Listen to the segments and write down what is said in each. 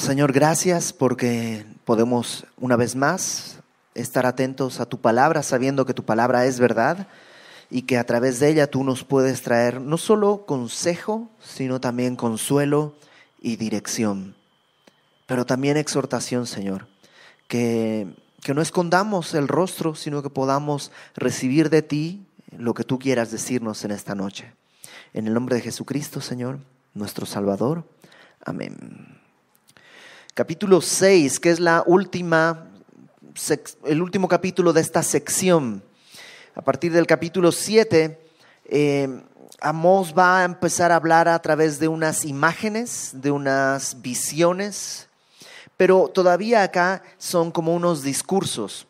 Señor, gracias porque podemos una vez más estar atentos a tu palabra, sabiendo que tu palabra es verdad y que a través de ella tú nos puedes traer no solo consejo, sino también consuelo y dirección, pero también exhortación, Señor, que, que no escondamos el rostro, sino que podamos recibir de ti lo que tú quieras decirnos en esta noche. En el nombre de Jesucristo, Señor, nuestro Salvador. Amén. Capítulo 6, que es la última, el último capítulo de esta sección a partir del capítulo 7, eh, Amós va a empezar a hablar a través de unas imágenes, de unas visiones, pero todavía acá son como unos discursos.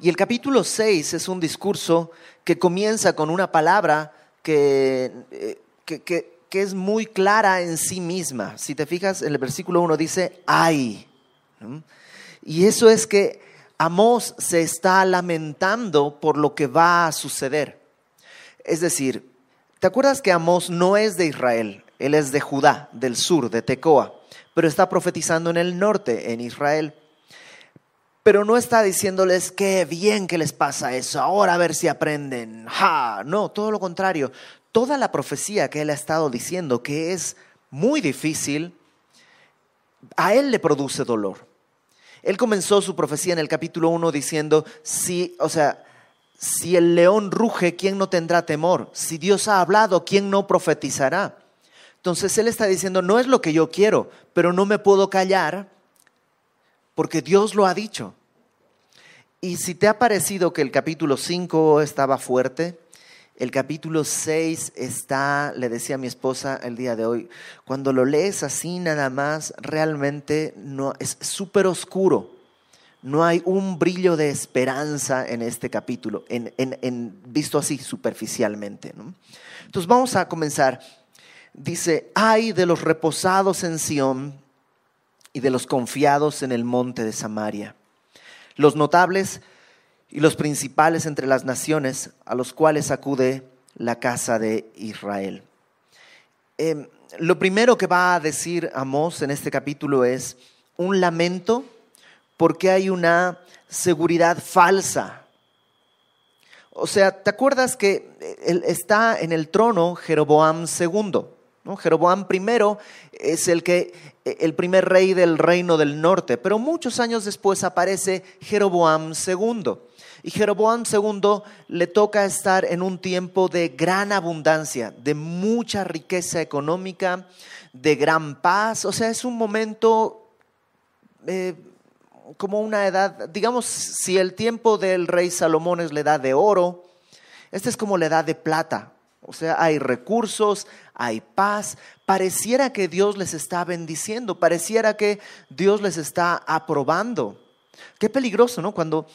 Y el capítulo 6 es un discurso que comienza con una palabra que, eh, que, es muy clara en sí misma. Si te fijas, en el versículo 1 dice, ay. Y eso es que Amós se está lamentando por lo que va a suceder. Es decir, ¿te acuerdas que Amós no es de Israel? Él es de Judá, del sur, de Tecoa, pero está profetizando en el norte, en Israel. Pero no está diciéndoles qué bien que les pasa eso, ahora a ver si aprenden. Ja, no, todo lo contrario. Toda la profecía que él ha estado diciendo, que es muy difícil, a él le produce dolor. Él comenzó su profecía en el capítulo 1 diciendo, si, o sea, si el león ruge, ¿quién no tendrá temor? Si Dios ha hablado, ¿quién no profetizará? Entonces Él está diciendo, no es lo que yo quiero, pero no me puedo callar porque Dios lo ha dicho. Y si te ha parecido que el capítulo 5 estaba fuerte, el capítulo 6 está, le decía a mi esposa el día de hoy, cuando lo lees así nada más, realmente no, es súper oscuro. No hay un brillo de esperanza en este capítulo, en, visto así superficialmente. Entonces vamos a comenzar. Dice, ay de los reposados en Sión y de los confiados en el monte de Samaria. Los notables y los principales entre las naciones a los cuales acude la casa de Israel. Em, lo primero que va a decir Amós en este capítulo es un lamento porque hay una seguridad falsa. O sea, ¿te acuerdas que está en el trono Jeroboam II? Jeroboam I es el, que, el primer rey del reino del norte, pero muchos años después aparece Jeroboam II. Y Jeroboam II le toca estar en un tiempo de gran abundancia, de mucha riqueza económica, de gran paz. O sea, es un momento eh, como una edad, digamos, si el tiempo del rey Salomón es la edad de oro, esta es como la edad de plata. O sea, hay recursos, hay paz. Pareciera que Dios les está bendiciendo, pareciera que Dios les está aprobando. Qué peligroso, ¿no? Cuando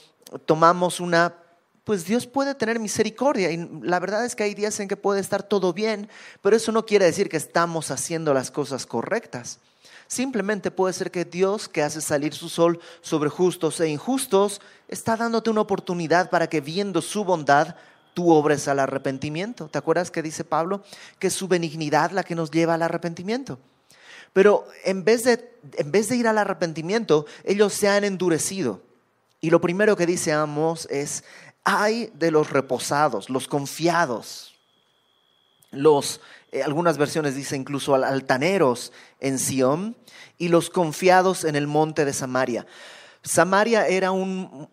tomamos una, pues Dios puede tener misericordia y la verdad es que hay días en que puede estar todo bien, pero eso no quiere decir que estamos haciendo las cosas correctas. Simplemente puede ser que Dios, que hace salir su sol sobre justos e injustos, está dándote una oportunidad para que viendo su bondad, tú obres al arrepentimiento. ¿Te acuerdas que dice Pablo? Que es su benignidad la que nos lleva al arrepentimiento. Pero en vez de, en vez de ir al arrepentimiento, ellos se han endurecido y lo primero que dice Amos es, hay de los reposados, los confiados, los, eh, algunas versiones dicen incluso altaneros en Sión y los confiados en el monte de Samaria. Samaria era un,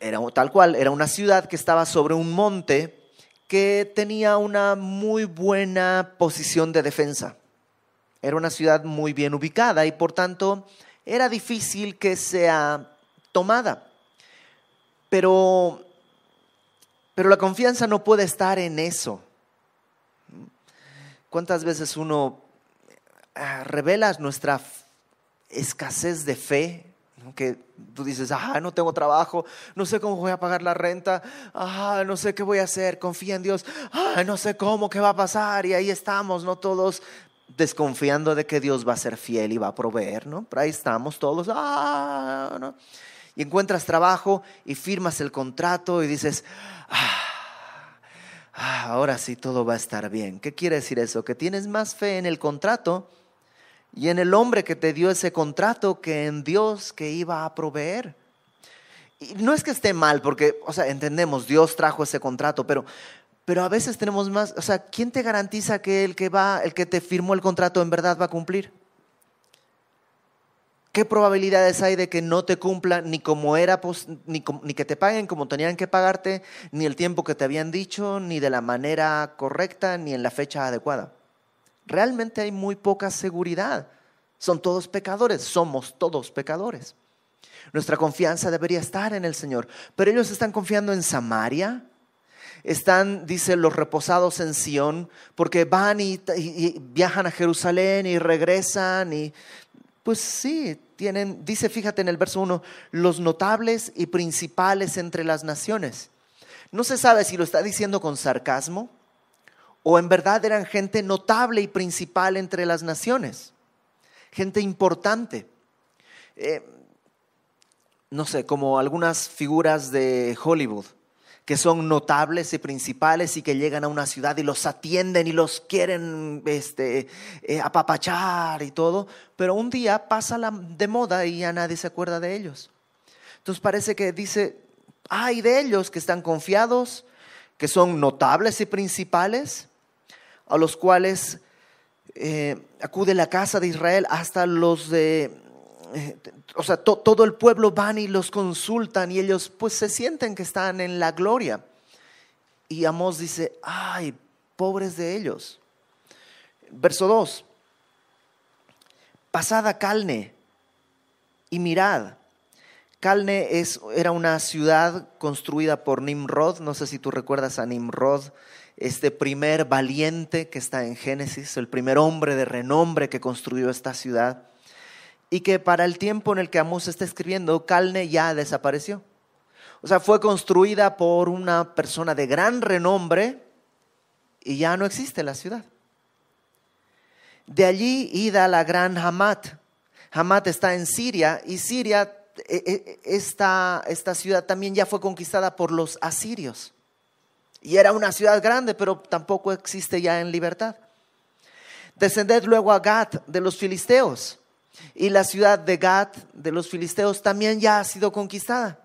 era tal cual, era una ciudad que estaba sobre un monte que tenía una muy buena posición de defensa. Era una ciudad muy bien ubicada y por tanto era difícil que sea tomada. Pero, pero la confianza no puede estar en eso. ¿Cuántas veces uno ah, revela nuestra escasez de fe? Que tú dices, ah, no tengo trabajo, no sé cómo voy a pagar la renta, ah, no sé qué voy a hacer, confía en Dios, ah, no sé cómo, qué va a pasar, y ahí estamos, ¿no? Todos desconfiando de que Dios va a ser fiel y va a proveer, ¿no? Pero ahí estamos todos, ah, ¿no? Y encuentras trabajo y firmas el contrato y dices, ah, ah, ahora sí todo va a estar bien. ¿Qué quiere decir eso? Que tienes más fe en el contrato y en el hombre que te dio ese contrato que en Dios que iba a proveer. Y no es que esté mal, porque, o sea, entendemos, Dios trajo ese contrato, pero, pero a veces tenemos más, o sea, ¿quién te garantiza que el que va, el que te firmó el contrato en verdad va a cumplir? ¿Qué probabilidades hay de que no te cumpla ni como era, ni, ni, que te paguen como tenían que pagarte, ni el tiempo que te habían dicho, ni de la manera correcta, ni en la fecha adecuada? Realmente hay muy poca seguridad. Son todos pecadores, somos todos pecadores. Nuestra confianza debería estar en el Señor, pero ellos están confiando en Samaria. Están, dice, los reposados en Sión, porque van y, y viajan a Jerusalén y regresan y pues sí, tienen, dice, fíjate en el verso 1, los notables y principales entre las naciones. No se sabe si lo está diciendo con sarcasmo o en verdad eran gente notable y principal entre las naciones, gente importante. Eh, no sé, como algunas figuras de Hollywood que son notables y principales y que llegan a una ciudad y los atienden y los quieren este, eh, apapachar y todo, pero un día pasa la, de moda y ya nadie se acuerda de ellos. Entonces parece que dice, hay de ellos que están confiados, que son notables y principales, a los cuales eh, acude la casa de Israel hasta los de o sea, todo el pueblo van y los consultan y ellos pues se sienten que están en la gloria. Y Amós dice, ay, pobres de ellos. Verso 2, pasada Calne y mirad. Calne es, era una ciudad construida por Nimrod, no sé si tú recuerdas a Nimrod, este primer valiente que está en Génesis, el primer hombre de renombre que construyó esta ciudad y que para el tiempo en el que Amos está escribiendo, Calne ya desapareció. O sea, fue construida por una persona de gran renombre y ya no existe la ciudad. De allí ida la gran Hamat. Hamat está en Siria y Siria, e, e, esta, esta ciudad también ya fue conquistada por los asirios. Y era una ciudad grande, pero tampoco existe ya en libertad. Descended luego a Gat de los filisteos y la ciudad de Gat, de los filisteos, también ya ha sido conquistada.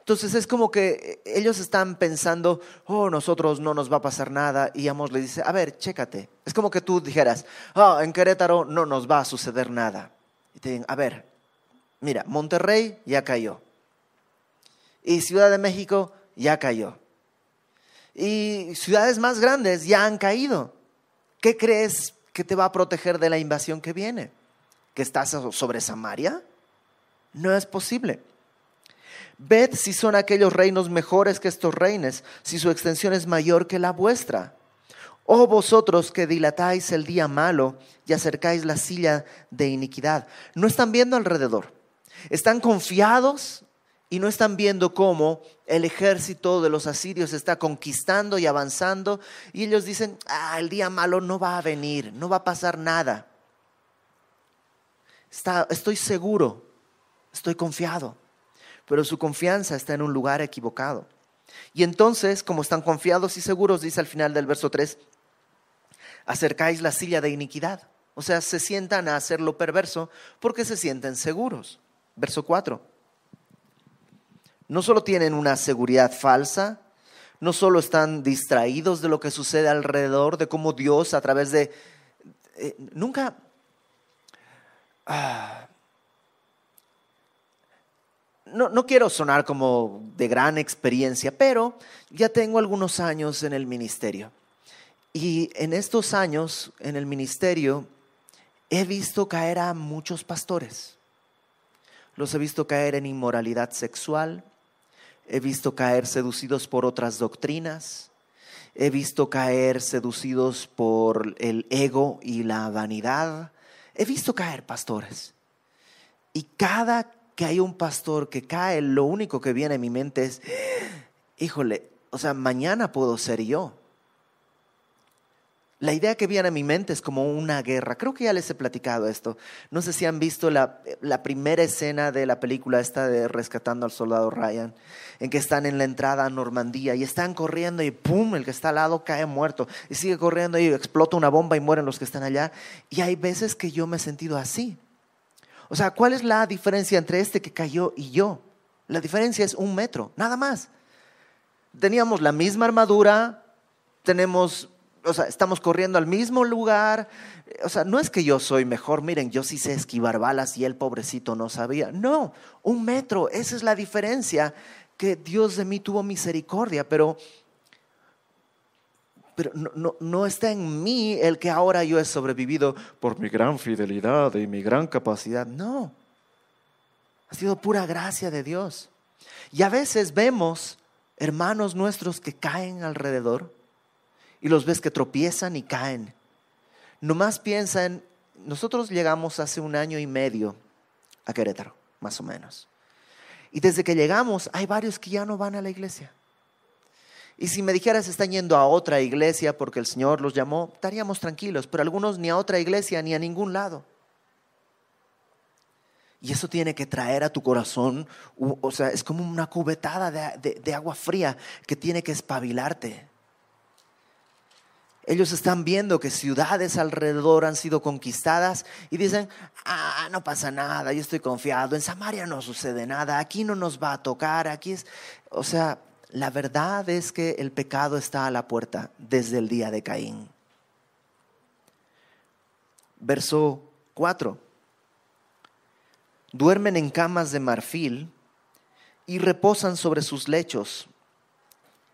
Entonces es como que ellos están pensando, oh, nosotros no nos va a pasar nada. Y Amos le dice, a ver, chécate. Es como que tú dijeras, oh, en Querétaro no nos va a suceder nada. Y te dicen, a ver, mira, Monterrey ya cayó. Y Ciudad de México ya cayó. Y ciudades más grandes ya han caído. ¿Qué crees que te va a proteger de la invasión que viene? Que estás sobre Samaria? No es posible. Ved si son aquellos reinos mejores que estos reinos, si su extensión es mayor que la vuestra. Oh vosotros que dilatáis el día malo y acercáis la silla de iniquidad. No están viendo alrededor. Están confiados y no están viendo cómo el ejército de los asirios está conquistando y avanzando. Y ellos dicen, ah, el día malo no va a venir, no va a pasar nada estoy seguro, estoy confiado, pero su confianza está en un lugar equivocado. Y entonces, como están confiados y seguros, dice al final del verso 3, acercáis la silla de iniquidad. O sea, se sientan a hacer lo perverso porque se sienten seguros. Verso 4. No solo tienen una seguridad falsa, no solo están distraídos de lo que sucede alrededor, de cómo Dios a través de... Eh, nunca, Ah. no, no quiero sonar como de gran experiencia, pero ya tengo algunos años en el ministerio. Y en estos años en el ministerio he visto caer a muchos pastores. Los he visto caer en inmoralidad sexual, he visto caer seducidos por otras doctrinas, he visto caer seducidos por el ego y la vanidad, He visto caer pastores. Y cada que hay un pastor que cae, lo único que viene a mi mente es, híjole, o sea, mañana puedo ser yo. La idea que viene a mi mente es como una guerra. Creo que ya les he platicado esto. No sé si han visto la, primera escena de la película esta de Rescatando al Soldado Ryan, en que están en la entrada a Normandía y están corriendo y ¡pum! El que está al lado cae muerto. Y sigue corriendo y explota una bomba y mueren los que están allá. Y hay veces que yo me he sentido así. O sea, ¿cuál es la diferencia entre este que cayó y yo? La diferencia es un metro, nada más. Teníamos la misma armadura, tenemos o sea, estamos corriendo al mismo lugar. O sea, no es que yo soy mejor, miren, yo sí sé esquivar balas y el pobrecito no sabía. No, un metro, esa es la diferencia, que Dios de mí tuvo misericordia, pero, pero no, no está en mí el que ahora yo he sobrevivido por mi gran fidelidad y mi gran capacidad. No, ha sido pura gracia de Dios. Y a veces vemos hermanos nuestros que caen alrededor y los ves que tropiezan y caen. Nomás piensa en, nosotros llegamos hace un año y medio a Querétaro, más o menos. Y desde que llegamos hay varios que ya no van a la iglesia. Y si me dijeras están yendo a otra iglesia porque el Señor los llamó, estaríamos tranquilos, pero algunos ni a otra iglesia ni a ningún lado. Y eso tiene que traer a tu corazón, o sea, es como una cubetada de, de agua fría que tiene que espabilarte. Ellos están viendo que ciudades alrededor han sido conquistadas y dicen, ah, no pasa nada, yo estoy confiado, en Samaria no sucede nada, aquí no nos va a tocar, aquí es... O sea, la verdad es que el pecado está a la puerta desde el día de Caín. Verso 4. Duermen en camas de marfil y reposan sobre sus lechos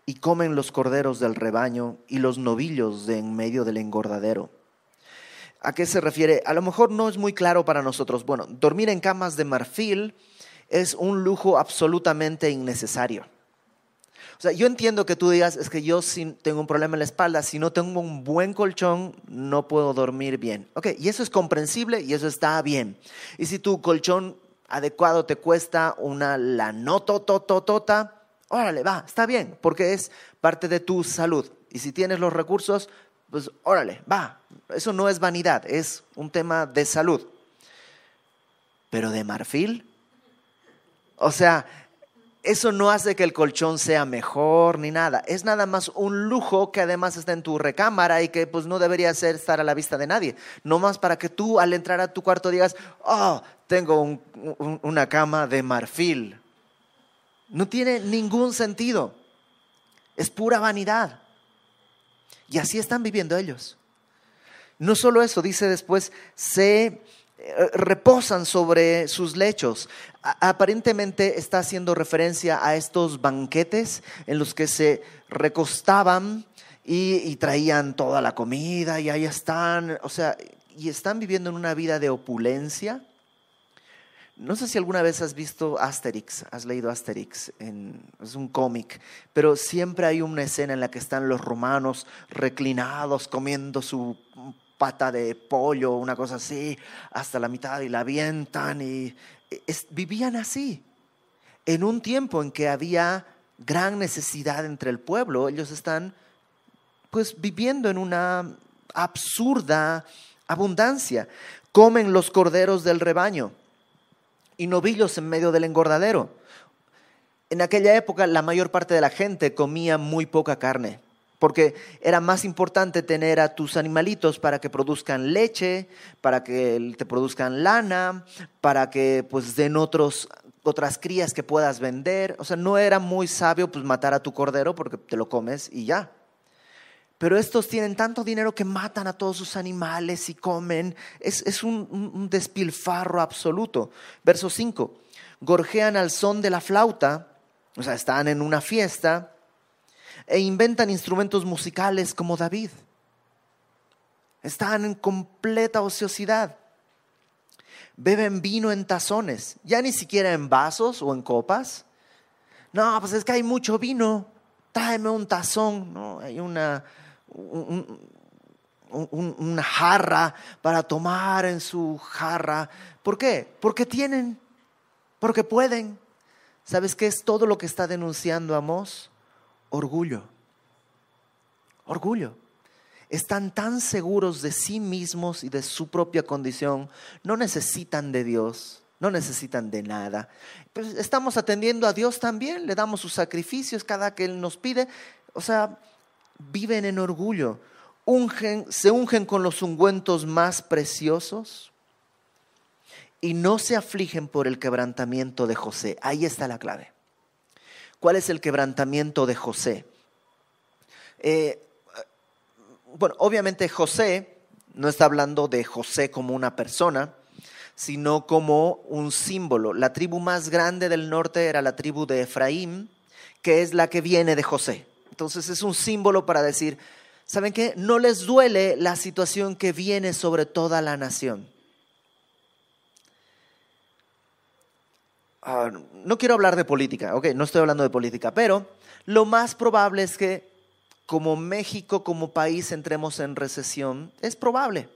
y comen los corderos del rebaño y los novillos de en medio del engordadero. ¿A qué se refiere? A lo mejor no es muy claro para nosotros. Bueno, dormir en camas de marfil es un lujo absolutamente innecesario. O sea, yo entiendo que tú digas, es que yo tengo un problema en la espalda, si no tengo un buen colchón, no puedo dormir bien. Ok, y eso es comprensible y eso está bien. Y si tu colchón adecuado te cuesta una la tota órale, va, está bien, porque es parte de tu salud. Y si tienes los recursos, pues órale, va. Eso no es vanidad, es un tema de salud. Pero de marfil, o sea, eso no hace que el colchón sea mejor ni nada. Es nada más un lujo que además está en tu recámara y que pues no debería ser estar a la vista de nadie. No más para que tú al entrar a tu cuarto digas, oh, tengo una cama de marfil. No tiene ningún sentido. Es pura vanidad. Y así están viviendo ellos. No solo eso, dice después, se eh, reposan sobre sus lechos. aparentemente está haciendo referencia a estos banquetes en los que se recostaban y, traían toda la comida y ahí están, o sea, y están viviendo en una vida de opulencia no sé si alguna vez has visto Asterix, has leído Asterix, es un cómic, pero siempre hay una escena en la que están los romanos reclinados comiendo su pata de pollo, una cosa así, hasta la mitad y la avientan y vivían así. En un tiempo en que había gran necesidad entre el pueblo, ellos están pues viviendo en una absurda abundancia. Comen los corderos del rebaño y novillos en medio del engordadero. En aquella época la mayor parte de la gente comía muy poca carne, porque era más importante tener a tus animalitos para que produzcan leche, para que te produzcan lana, para que pues den otros, otras crías que puedas vender. O sea, no era muy sabio pues matar a tu cordero porque te lo comes y ya. Pero estos tienen tanto dinero que matan a todos sus animales y comen. Es, un, despilfarro absoluto. Verso 5. Gorjean al son de la flauta, o sea, están en una fiesta, e inventan instrumentos musicales como David. Están en completa ociosidad. Beben vino en tazones, ya ni siquiera en vasos o en copas. No, pues es que hay mucho vino. Tráeme un tazón. No, hay una, una jarra para tomar en su jarra. ¿Por qué? Porque tienen, porque pueden. ¿Sabes qué es todo lo que está denunciando Amos? Orgullo. Orgullo. están tan seguros de sí mismos y de su propia condición, no necesitan de Dios, no necesitan de nada. Pues estamos atendiendo a Dios también, le damos sus sacrificios cada que Él nos pide. O sea, viven en orgullo, se ungen con los ungüentos más preciosos y no se afligen por el quebrantamiento de José. Ahí está la clave. ¿Cuál es el quebrantamiento de José? Eh, bueno, obviamente José no está hablando de José como una persona, sino como un símbolo. La tribu más grande del norte era la tribu de Efraín, que es la que viene de José. Entonces es un símbolo para decir, ¿saben qué? No les duele la situación que viene sobre toda la nación. Ah, no quiero hablar de política, ok, no estoy hablando de política, pero lo más probable es que como México, como país, entremos en recesión. Es probable.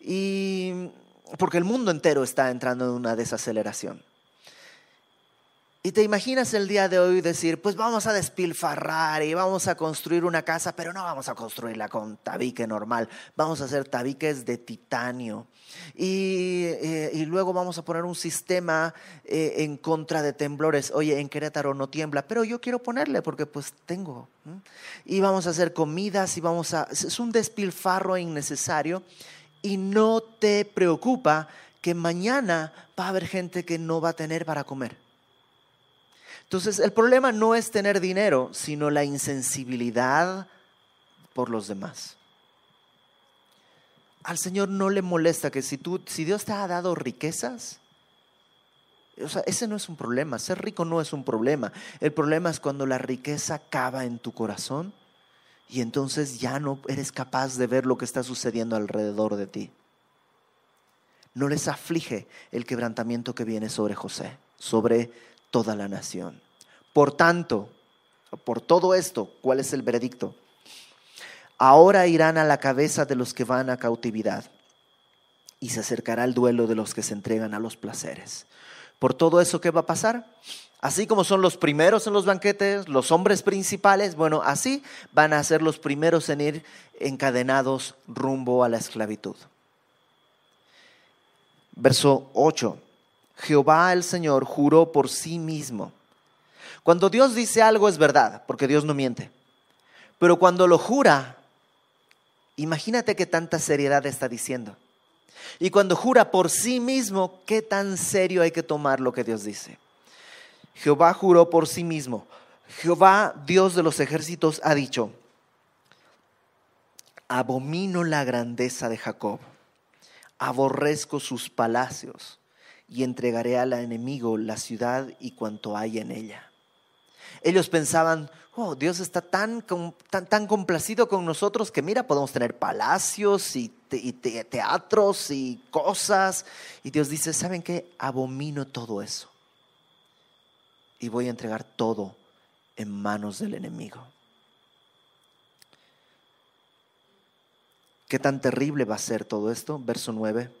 Y porque el mundo entero está entrando en una desaceleración. Y te imaginas el día de hoy decir, pues vamos a despilfarrar y vamos a construir una casa, pero no vamos a construirla con tabique normal, vamos a hacer tabiques de titanio. Y, eh, luego vamos a poner un sistema eh, en contra de temblores. Oye, en Querétaro no tiembla, pero yo quiero ponerle porque pues tengo. Y vamos a hacer comidas y vamos a... Es un despilfarro innecesario y no te preocupa que mañana va a haber gente que no va a tener para comer. Entonces, el problema no es tener dinero, sino la insensibilidad por los demás. Al Señor no le molesta que si, tú, si Dios te ha dado riquezas, o sea, ese no es un problema, ser rico no es un problema. El problema es cuando la riqueza cava en tu corazón y entonces ya no eres capaz de ver lo que está sucediendo alrededor de ti. No les aflige el quebrantamiento que viene sobre José, sobre toda la nación. Por tanto, por todo esto, ¿cuál es el veredicto? Ahora irán a la cabeza de los que van a cautividad y se acercará el duelo de los que se entregan a los placeres. Por todo eso, ¿qué va a pasar? Así como son los primeros en los banquetes, los hombres principales, bueno, así van a ser los primeros en ir encadenados rumbo a la esclavitud. Verso 8. Jehová el Señor juró por sí mismo. Cuando Dios dice algo es verdad, porque Dios no miente. Pero cuando lo jura, imagínate qué tanta seriedad está diciendo. Y cuando jura por sí mismo, qué tan serio hay que tomar lo que Dios dice. Jehová juró por sí mismo. Jehová, Dios de los ejércitos, ha dicho, abomino la grandeza de Jacob, aborrezco sus palacios y entregaré al enemigo la ciudad y cuanto hay en ella. Ellos pensaban, oh, Dios está tan, tan, complacido con nosotros que mira, podemos tener palacios y, y teatros y cosas. Y Dios dice, ¿saben qué? Abomino todo eso. Y voy a entregar todo en manos del enemigo. ¿Qué tan terrible va a ser todo esto? Verso 9.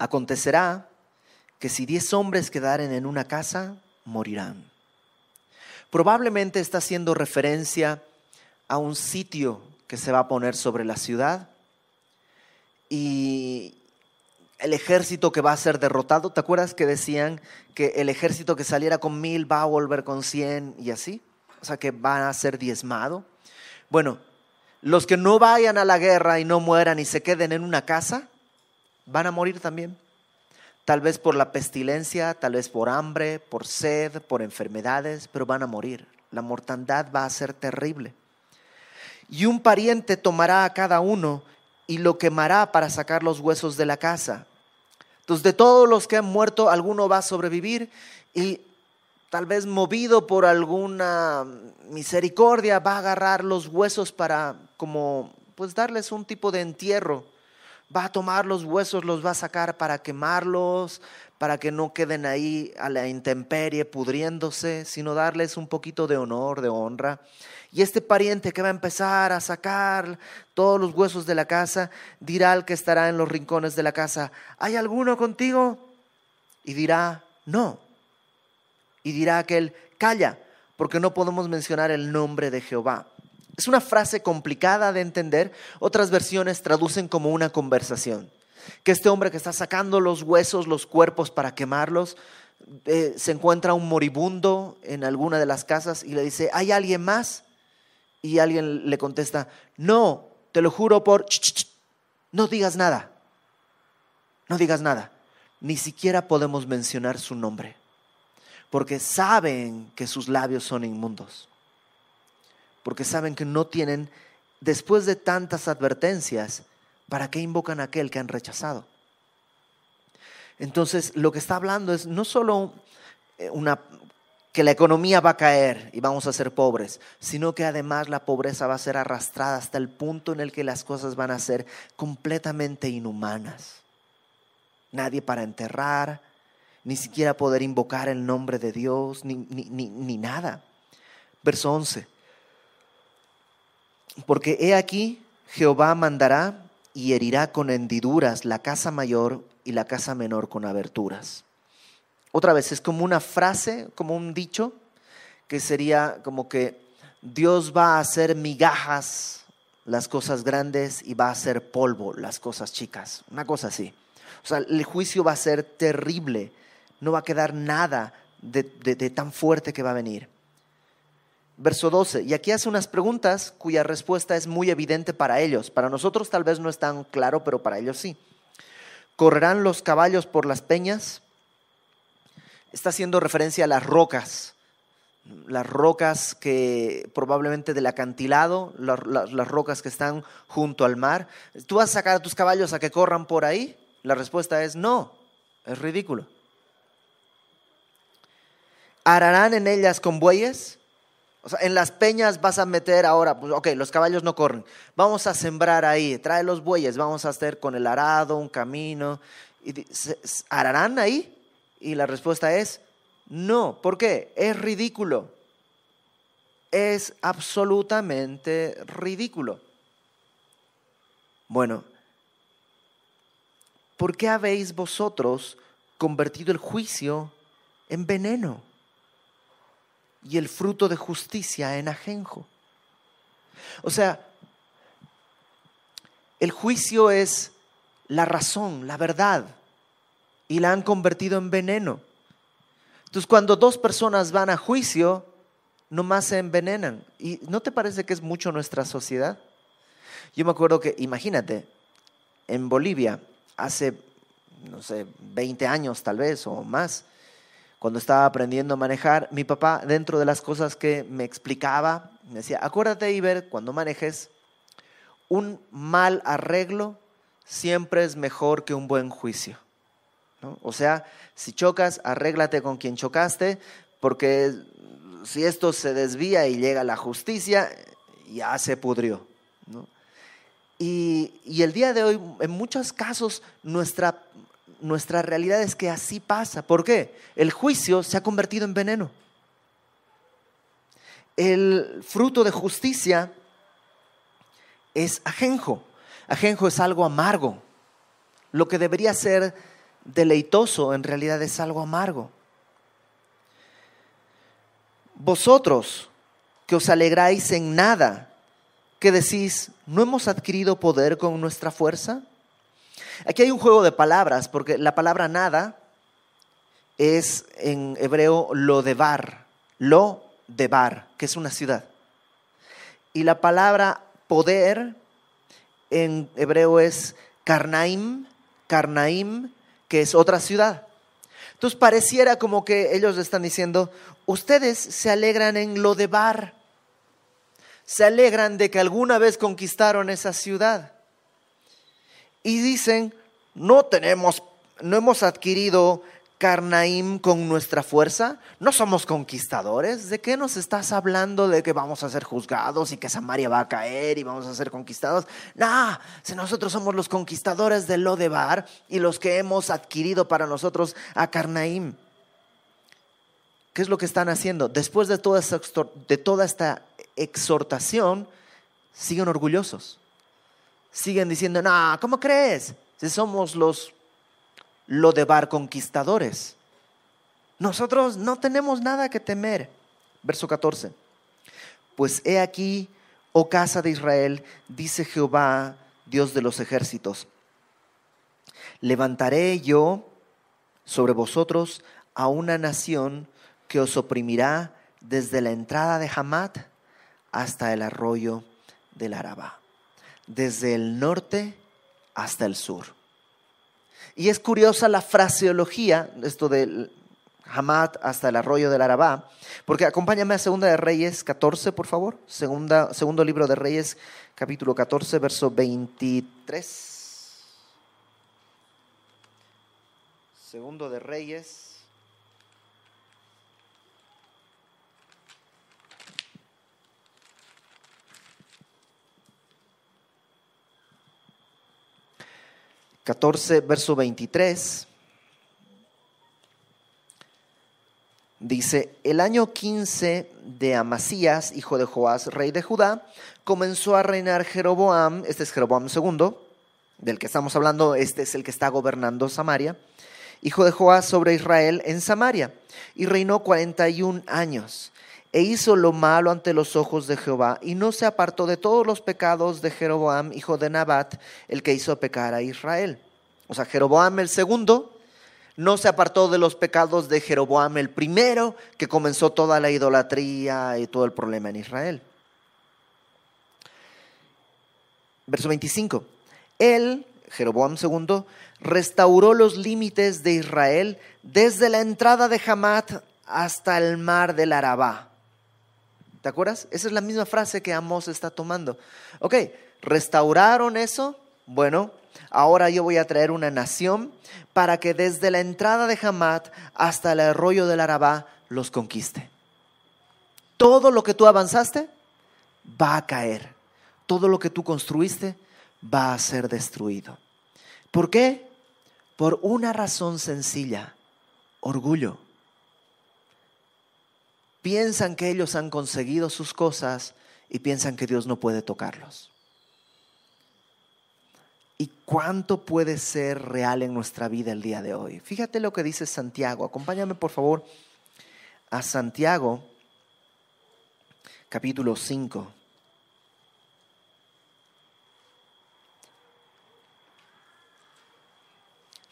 Acontecerá que si diez hombres quedaren en una casa, morirán. Probablemente está haciendo referencia a un sitio que se va a poner sobre la ciudad y el ejército que va a ser derrotado. ¿Te acuerdas que decían que el ejército que saliera con mil va a volver con cien y así? O sea, que va a ser diezmado. Bueno, los que no vayan a la guerra y no mueran y se queden en una casa, van a morir también. Tal vez por la pestilencia, tal vez por hambre, por sed, por enfermedades, pero van a morir. La mortandad va a ser terrible. Y un pariente tomará a cada uno y lo quemará para sacar los huesos de la casa. Entonces, de todos los que han muerto, alguno va a sobrevivir y tal vez movido por alguna misericordia va a agarrar los huesos para como pues darles un tipo de entierro va a tomar los huesos, los va a sacar para quemarlos, para que no queden ahí a la intemperie pudriéndose, sino darles un poquito de honor, de honra. Y este pariente que va a empezar a sacar todos los huesos de la casa, dirá al que estará en los rincones de la casa, ¿hay alguno contigo? Y dirá, no. Y dirá aquel, calla, porque no podemos mencionar el nombre de Jehová. Es una frase complicada de entender. Otras versiones traducen como una conversación. Que este hombre que está sacando los huesos, los cuerpos para quemarlos, eh, se encuentra un moribundo en alguna de las casas y le dice, ¿hay alguien más? Y alguien le contesta, no, te lo juro por... no digas nada. No digas nada. Ni siquiera podemos mencionar su nombre. Porque saben que sus labios son inmundos. Porque saben que no tienen, después de tantas advertencias, ¿para qué invocan a aquel que han rechazado? Entonces, lo que está hablando es no solo eh, una, que la economía va a caer y vamos a ser pobres, sino que además la pobreza va a ser arrastrada hasta el punto en el que las cosas van a ser completamente inhumanas. Nadie para enterrar, ni siquiera poder invocar el nombre de Dios, ni, ni, ni, ni nada. Verso 11. Porque he aquí, Jehová mandará y herirá con hendiduras la casa mayor y la casa menor con aberturas. Otra vez, es como una frase, como un dicho, que sería como que Dios va a hacer migajas las cosas grandes y va a hacer polvo las cosas chicas. Una cosa así. O sea, el juicio va a ser terrible. No va a quedar nada de, de tan fuerte que va a venir. Verso 12. Y aquí hace unas preguntas cuya respuesta es muy evidente para ellos. Para nosotros tal vez no es tan claro, pero para ellos sí. ¿Correrán los caballos por las peñas? Está haciendo referencia a las rocas, las rocas que probablemente del acantilado, las, rocas que están junto al mar. ¿Tú vas a sacar a tus caballos a que corran por ahí? La respuesta es no, es ridículo. ¿Ararán en ellas con bueyes? O sea, en las peñas vas a meter ahora, pues, ok, los caballos no corren. Vamos a sembrar ahí, trae los bueyes, vamos a hacer con el arado un camino. Y, ¿Ararán ahí? Y la respuesta es no. ¿Por qué? Es ridículo. Es absolutamente ridículo. Bueno, ¿por qué habéis vosotros convertido el juicio en veneno? Y el fruto de justicia en ajenjo. O sea, el juicio es la razón, la verdad, y la han convertido en veneno. Entonces, cuando dos personas van a juicio, nomás se envenenan. ¿Y no te parece que es mucho nuestra sociedad? Yo me acuerdo que, imagínate, en Bolivia, hace, no sé, 20 años tal vez o más, cuando estaba aprendiendo a manejar, mi papá, dentro de las cosas que me explicaba, me decía, acuérdate, Iber, cuando manejes, un mal arreglo siempre es mejor que un buen juicio. O sea, si chocas, arréglate con quien chocaste, porque si esto se desvía y llega a la justicia, ya se pudrió. Y, y, el día de hoy, en muchos casos, nuestra nuestra realidad es que así pasa. ¿Por qué? El juicio se ha convertido en veneno. El fruto de justicia es ajenjo. Ajenjo es algo amargo. Lo que debería ser deleitoso en realidad es algo amargo. Vosotros que os alegráis en nada, que decís, ¿no hemos adquirido poder con nuestra fuerza? Aquí hay un juego de palabras, porque la palabra nada es en hebreo lo de bar, lo de bar, que es una ciudad. Y la palabra poder en hebreo es karnaim, karnaim, que es otra ciudad. Entonces pareciera como que ellos están diciendo, ustedes se alegran en lo de bar, se alegran de que alguna vez conquistaron esa ciudad y dicen, no tenemos, no hemos adquirido Carnaim con nuestra fuerza? ¿No somos conquistadores? ¿De qué nos estás hablando de que vamos a ser juzgados y que Samaria va a caer y vamos a ser conquistados? No, si nosotros somos los conquistadores de Lodebar y los que hemos adquirido para nosotros a Carnaim. ¿Qué es lo que están haciendo? Después de toda, esta, de toda esta exhortación, siguen orgullosos siguen diciendo, no, ¿cómo crees? Si somos los lo de bar conquistadores. Nosotros no tenemos nada que temer. verso 14. Pues he aquí, oh casa de Israel, dice Jehová, Dios de los ejércitos, levantaré yo sobre vosotros a una nación que os oprimirá desde la entrada de Hamat hasta el arroyo del Araba, desde el norte hasta el sur. Y es curiosa la fraseología, esto de Hamat hasta el arroyo del Arabá, porque acompáñame a Segunda de Reyes 14, por favor. Segunda, segundo libro de Reyes, capítulo 14, verso 23. Segundo de Reyes 14, verso 23, dice, el año 15 de Amasías, hijo de Joás, rey de Judá, comenzó a reinar Jeroboam, este es Jeroboam II, del que estamos hablando, este es el que está gobernando Samaria, hijo de Joás sobre Israel en Samaria, y reinó 41 años e hizo lo malo ante los ojos de Jehová, y no se apartó de todos los pecados de Jeroboam, hijo de Nabat, el que hizo pecar a Israel. O sea, Jeroboam el segundo no se apartó de los pecados de Jeroboam el primero, que comenzó toda la idolatría y todo el problema en Israel. Verso 25. Él, Jeroboam II, restauró los límites de Israel desde la entrada de Hamat hasta el mar del Arabá ¿Te acuerdas? Esa es la misma frase que Amos está tomando. Ok, restauraron eso. Bueno, ahora yo voy a traer una nación para que desde la entrada de Hamat hasta el arroyo del Arabá los conquiste. Todo lo que tú avanzaste va a caer. Todo lo que tú construiste va a ser destruido. ¿Por qué? Por una razón sencilla, orgullo piensan que ellos han conseguido sus cosas y piensan que Dios no puede tocarlos. ¿Y cuánto puede ser real en nuestra vida el día de hoy? Fíjate lo que dice Santiago. Acompáñame por favor a Santiago capítulo 5.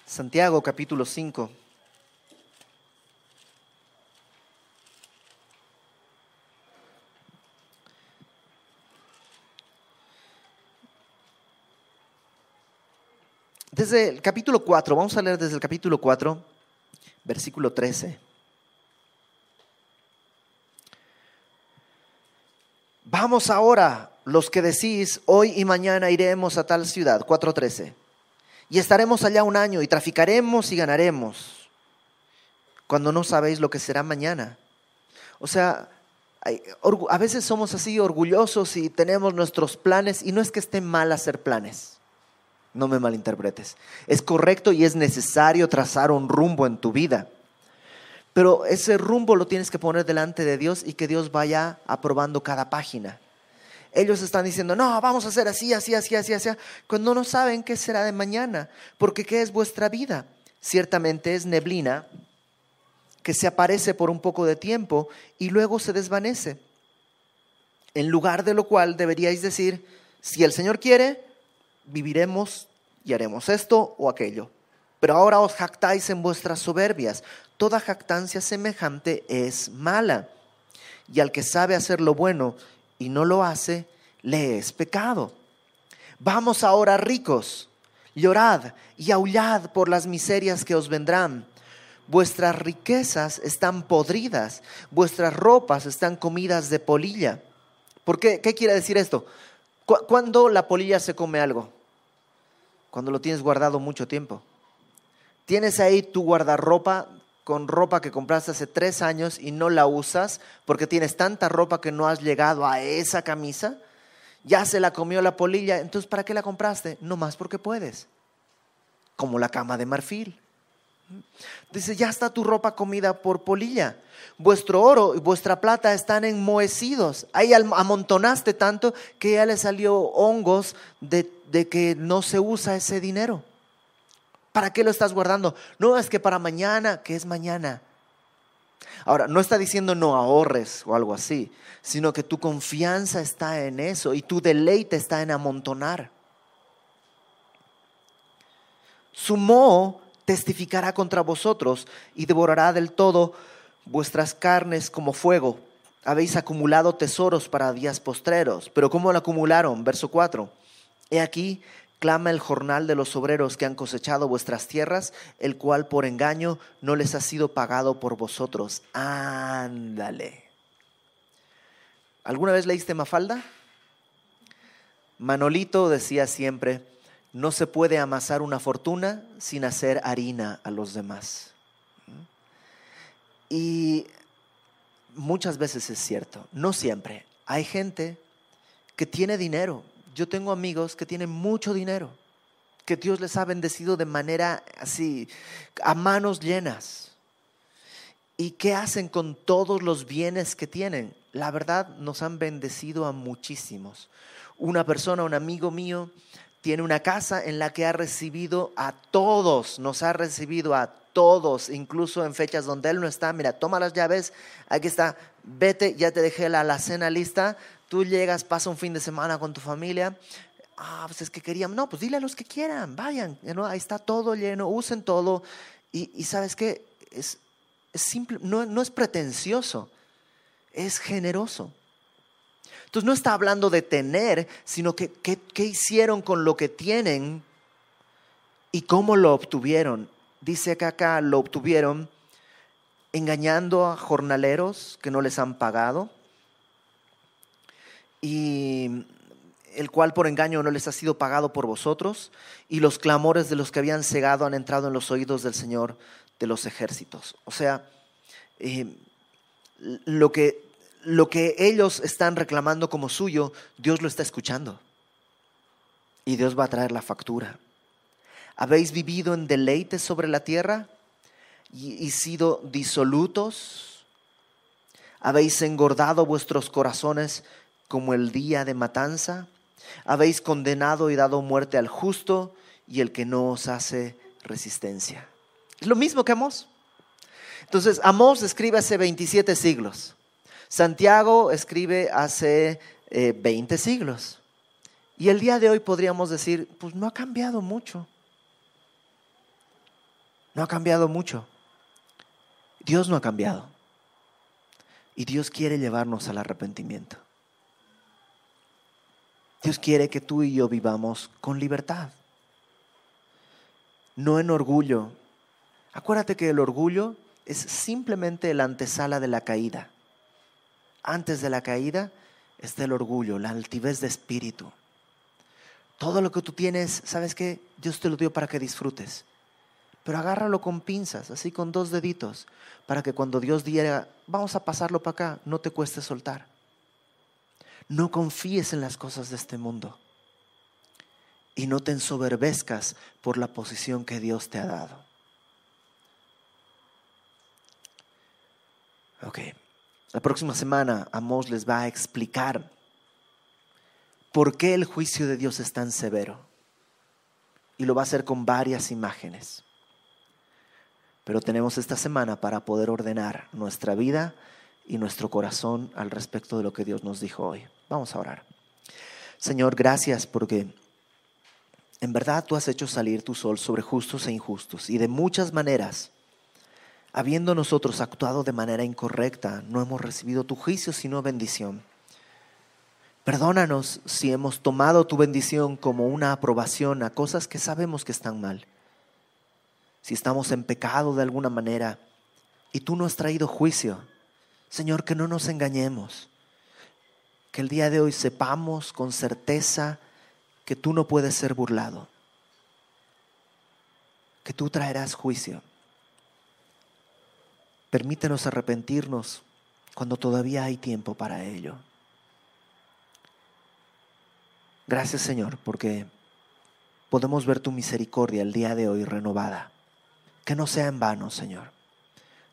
Santiago capítulo 5. Desde el capítulo 4, vamos a leer desde el capítulo 4, versículo 13. Vamos ahora, los que decís, hoy y mañana iremos a tal ciudad, 4.13, y estaremos allá un año y traficaremos y ganaremos, cuando no sabéis lo que será mañana. O sea, a veces somos así orgullosos y tenemos nuestros planes, y no es que esté mal hacer planes no me malinterpretes. Es correcto y es necesario trazar un rumbo en tu vida. Pero ese rumbo lo tienes que poner delante de Dios y que Dios vaya aprobando cada página. Ellos están diciendo, no, vamos a hacer así, así, así, así, así, cuando no saben qué será de mañana, porque ¿qué es vuestra vida? Ciertamente es neblina que se aparece por un poco de tiempo y luego se desvanece. En lugar de lo cual deberíais decir, si el Señor quiere, viviremos y haremos esto o aquello. Pero ahora os jactáis en vuestras soberbias. Toda jactancia semejante es mala. Y al que sabe hacer lo bueno y no lo hace, le es pecado. Vamos ahora ricos, llorad y aullad por las miserias que os vendrán. Vuestras riquezas están podridas, vuestras ropas están comidas de polilla. ¿Por qué? ¿Qué quiere decir esto? ¿Cuándo la polilla se come algo? Cuando lo tienes guardado mucho tiempo. Tienes ahí tu guardarropa con ropa que compraste hace tres años y no la usas porque tienes tanta ropa que no has llegado a esa camisa. Ya se la comió la polilla, entonces ¿para qué la compraste? No más porque puedes. Como la cama de marfil. Dice, ya está tu ropa comida por polilla. Vuestro oro y vuestra plata están enmohecidos. Ahí amontonaste tanto que ya le salió hongos de, de que no se usa ese dinero. ¿Para qué lo estás guardando? No, es que para mañana, que es mañana. Ahora, no está diciendo no ahorres o algo así, sino que tu confianza está en eso y tu deleite está en amontonar. Su moho testificará contra vosotros y devorará del todo vuestras carnes como fuego. Habéis acumulado tesoros para días postreros, pero ¿cómo lo acumularon? Verso 4. He aquí, clama el jornal de los obreros que han cosechado vuestras tierras, el cual por engaño no les ha sido pagado por vosotros. Ándale. ¿Alguna vez leíste Mafalda? Manolito decía siempre, no se puede amasar una fortuna sin hacer harina a los demás. Y muchas veces es cierto, no siempre. Hay gente que tiene dinero. Yo tengo amigos que tienen mucho dinero, que Dios les ha bendecido de manera así, a manos llenas. ¿Y qué hacen con todos los bienes que tienen? La verdad, nos han bendecido a muchísimos. Una persona, un amigo mío, tiene una casa en la que ha recibido a todos, nos ha recibido a todos, incluso en fechas donde Él no está. Mira, toma las llaves, aquí está, vete, ya te dejé la, la cena lista, tú llegas, pasa un fin de semana con tu familia. Ah, pues es que querían, no, pues dile a los que quieran, vayan, ahí está todo lleno, usen todo. Y, sabes qué, es, simple, no es pretencioso, es generoso. Entonces no está hablando de tener, sino que qué hicieron con lo que tienen y cómo lo obtuvieron. Dice que acá lo obtuvieron engañando a jornaleros que no les han pagado y el cual por engaño no les ha sido pagado por vosotros, y los clamores de los que habían cegado han entrado en los oídos del Señor de los ejércitos. O sea, eh, lo que lo que ellos están reclamando como suyo, Dios lo está escuchando. Y Dios va a traer la factura. ¿Habéis vivido en deleite sobre la tierra y, sido disolutos? ¿Habéis engordado vuestros corazones como el día de matanza? ¿Habéis condenado y dado muerte al justo y el que no os hace resistencia? Es lo mismo que Amós. Entonces, Amós escribe hace 27 siglos. Santiago escribe hace 20 eh, siglos. Y el día de hoy podríamos decir, pues no ha cambiado mucho. No ha cambiado mucho. Dios no ha cambiado. Y Dios quiere llevarnos al arrepentimiento. Dios quiere que tú y yo vivamos con libertad. No en orgullo. Acuérdate que el orgullo es simplemente la antesala de la caída antes de la caída está el orgullo, la altivez de espíritu. Todo lo que tú tienes, ¿sabes qué? Dios te lo dio para que disfrutes. Pero agárralo con pinzas, así con dos deditos, para que cuando Dios diga, vamos a pasarlo para acá, no te cueste soltar. No confíes en las cosas de este mundo. Y no te ensoberbezcas por la posición que Dios te ha dado. Ok. La próxima semana Amós les va a explicar por qué el juicio de Dios es tan severo. Y lo va a hacer con varias imágenes. Pero tenemos esta semana para poder ordenar nuestra vida y nuestro corazón al respecto de lo que Dios nos dijo hoy. Vamos a orar. Señor, gracias porque en verdad tú has hecho salir tu sol sobre justos e injustos y de muchas maneras habiendo nosotros actuado de manera incorrecta, no hemos recibido tu juicio, sino bendición. Perdónanos si hemos tomado tu bendición como una aprobación a cosas que sabemos que están mal. Si estamos en pecado de alguna manera y tú no has traído juicio, Señor, que no nos engañemos. Que el día de hoy sepamos con certeza que tú no puedes ser burlado. Que tú traerás juicio. Permítenos arrepentirnos cuando todavía hay tiempo para ello. Gracias Señor, porque podemos ver tu misericordia el día de hoy renovada. Que no sea en vano, Señor.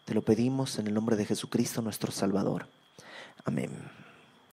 Te lo pedimos en el nombre de Jesucristo nuestro Salvador. Amén.